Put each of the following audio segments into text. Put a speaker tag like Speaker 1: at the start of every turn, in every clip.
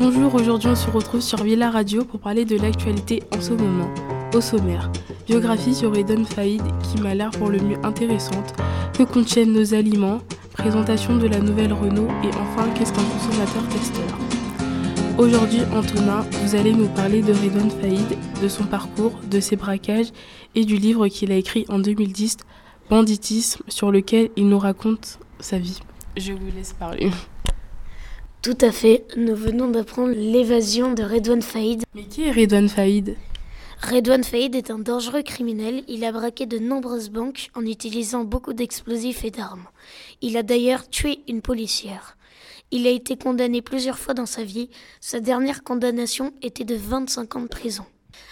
Speaker 1: Bonjour, aujourd'hui on se retrouve sur Villa Radio pour parler de l'actualité en ce moment. Au sommaire, biographie sur Eden Faïd qui m'a l'air pour le mieux intéressante, que contiennent nos aliments, présentation de la nouvelle Renault et enfin qu'est-ce qu'un consommateur testeur? Aujourd'hui, Antonin, vous allez nous parler de Redon Faïd, de son parcours, de ses braquages et du livre qu'il a écrit en 2010, Banditisme, sur lequel il nous raconte sa vie. Je vous laisse parler.
Speaker 2: Tout à fait, nous venons d'apprendre l'évasion de Redouane Faïd.
Speaker 1: Mais qui est Redouane Faïd?
Speaker 2: Redouane Faïd est un dangereux criminel. Il a braqué de nombreuses banques en utilisant beaucoup d'explosifs et d'armes. Il a d'ailleurs tué une policière. Il a été condamné plusieurs fois dans sa vie. Sa dernière condamnation était de 25 ans de prison.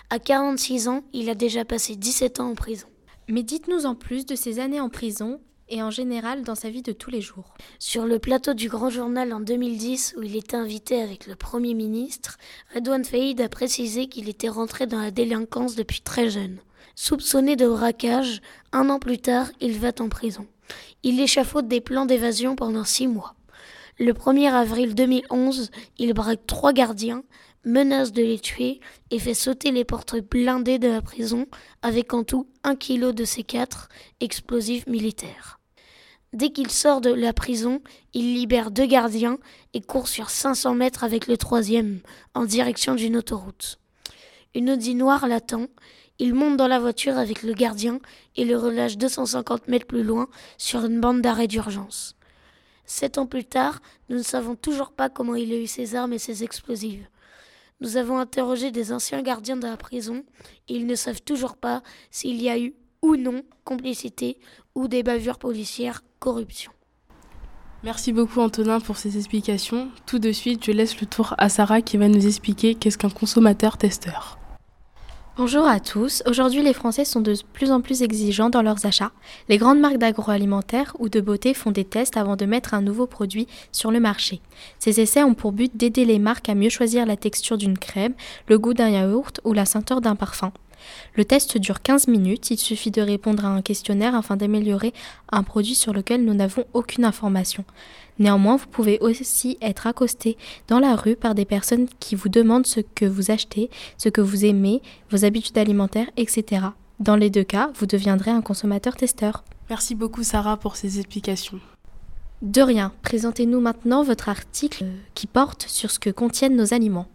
Speaker 2: À 46 ans, il a déjà passé 17 ans en prison.
Speaker 3: Mais dites-nous en plus de ces années en prison et en général dans sa vie de tous les jours.
Speaker 2: Sur le plateau du Grand Journal en 2010, où il était invité avec le Premier ministre, Redouane Faïd a précisé qu'il était rentré dans la délinquance depuis très jeune. Soupçonné de braquage, un an plus tard, il va en prison. Il échafaude des plans d'évasion pendant six mois. Le 1er avril 2011, il braque trois gardiens, menace de les tuer et fait sauter les portes blindées de la prison avec en tout un kilo de ces quatre explosifs militaires. Dès qu'il sort de la prison, il libère deux gardiens et court sur 500 mètres avec le troisième en direction d'une autoroute. Une Audi noire l'attend. Il monte dans la voiture avec le gardien et le relâche 250 mètres plus loin sur une bande d'arrêt d'urgence. Sept ans plus tard, nous ne savons toujours pas comment il a eu ses armes et ses explosifs. Nous avons interrogé des anciens gardiens de la prison ils ne savent toujours pas s'il y a eu ou non complicité ou des bavures policières, corruption.
Speaker 1: Merci beaucoup Antonin pour ces explications. Tout de suite, je laisse le tour à Sarah qui va nous expliquer qu'est-ce qu'un consommateur testeur.
Speaker 3: Bonjour à tous. Aujourd'hui, les Français sont de plus en plus exigeants dans leurs achats. Les grandes marques d'agroalimentaire ou de beauté font des tests avant de mettre un nouveau produit sur le marché. Ces essais ont pour but d'aider les marques à mieux choisir la texture d'une crème, le goût d'un yaourt ou la senteur d'un parfum. Le test dure 15 minutes, il suffit de répondre à un questionnaire afin d'améliorer un produit sur lequel nous n'avons aucune information. Néanmoins, vous pouvez aussi être accosté dans la rue par des personnes qui vous demandent ce que vous achetez, ce que vous aimez, vos habitudes alimentaires, etc. Dans les deux cas, vous deviendrez un consommateur testeur.
Speaker 1: Merci beaucoup Sarah pour ces explications.
Speaker 3: De rien, présentez-nous maintenant votre article qui porte sur ce que contiennent nos aliments.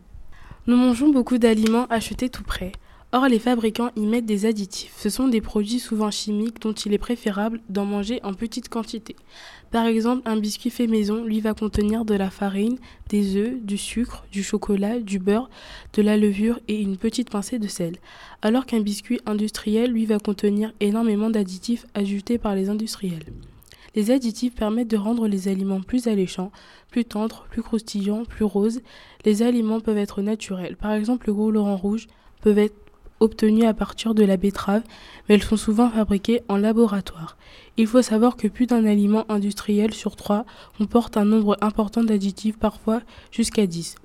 Speaker 1: Nous mangeons beaucoup d'aliments achetés tout près. Or, les fabricants y mettent des additifs. Ce sont des produits souvent chimiques dont il est préférable d'en manger en petite quantité. Par exemple, un biscuit fait maison, lui, va contenir de la farine, des œufs, du sucre, du chocolat, du beurre, de la levure et une petite pincée de sel. Alors qu'un biscuit industriel, lui, va contenir énormément d'additifs ajoutés par les industriels. Les additifs permettent de rendre les aliments plus alléchants, plus tendres, plus croustillants, plus roses. Les aliments peuvent être naturels. Par exemple, le Laurent rouge peut être obtenues à partir de la betterave, mais elles sont souvent fabriquées en laboratoire. Il faut savoir que plus d'un aliment industriel sur trois comporte un nombre important d'additifs, parfois jusqu'à 10.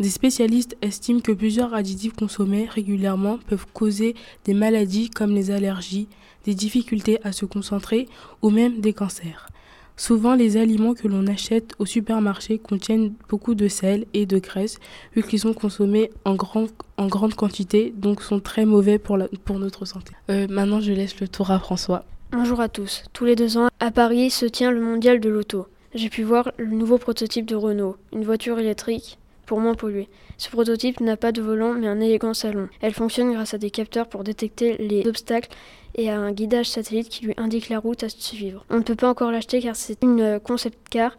Speaker 1: Des spécialistes estiment que plusieurs additifs consommés régulièrement peuvent causer des maladies comme les allergies, des difficultés à se concentrer ou même des cancers. Souvent, les aliments que l'on achète au supermarché contiennent beaucoup de sel et de graisse, vu qu'ils sont consommés en, grande quantité, donc sont très mauvais pour, pour notre santé. Euh, maintenant, je laisse le tour à François.
Speaker 4: Bonjour à tous. Tous les deux ans, à Paris se tient le mondial de l'auto. J'ai pu voir le nouveau prototype de Renault, une voiture électrique pour moins polluer. Ce prototype n'a pas de volant mais un élégant salon. Elle fonctionne grâce à des capteurs pour détecter les obstacles et à un guidage satellite qui lui indique la route à suivre. On ne peut pas encore l'acheter car c'est une concept car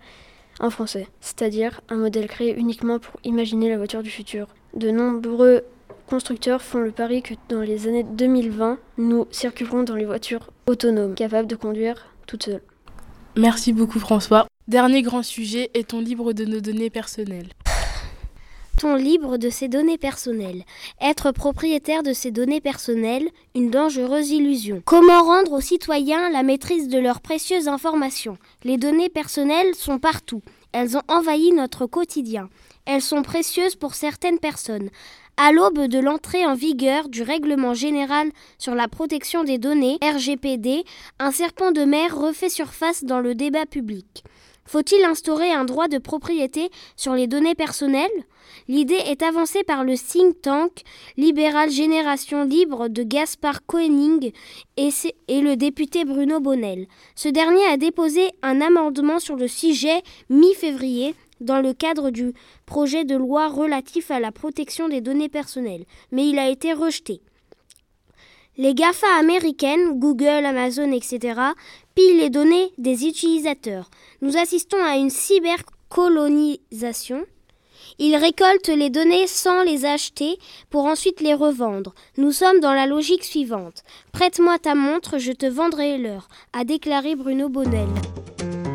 Speaker 4: en français, c'est-à-dire un modèle créé uniquement pour imaginer la voiture du futur. De nombreux constructeurs font le pari que dans les années 2020, nous circulerons dans les voitures autonomes, capables de conduire toutes seules.
Speaker 1: Merci beaucoup François. Dernier grand sujet, est-on libre de nos données personnelles?
Speaker 5: Libre de ses données personnelles? Être propriétaire de ses données personnelles, une dangereuse illusion. Comment rendre aux citoyens la maîtrise de leurs précieuses informations? Les données personnelles sont partout. Elles ont envahi notre quotidien. Elles sont précieuses pour certaines personnes. À l'aube de l'entrée en vigueur du règlement général sur la protection des données, RGPD, un serpent de mer refait surface dans le débat public. Faut-il instaurer un droit de propriété sur les données personnelles? L'idée est avancée par le think tank libéral Génération Libre de Gaspard Koenig et, et, le député Bruno Bonnel. Ce dernier a déposé un amendement sur le sujet mi-février dans le cadre du projet de loi relatif à la protection des données personnelles, mais il a été rejeté. Les GAFA américaines, Google, Amazon, etc., pillent les données des utilisateurs. Nous assistons à une cybercolonisation. Ils récoltent les données sans les acheter pour ensuite les revendre. Nous sommes dans la logique suivante. Prête-moi ta montre, je te vendrai l'heure, a déclaré Bruno Bonnel.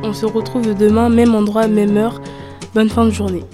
Speaker 1: On se retrouve demain, même endroit, même heure. Bonne fin de journée.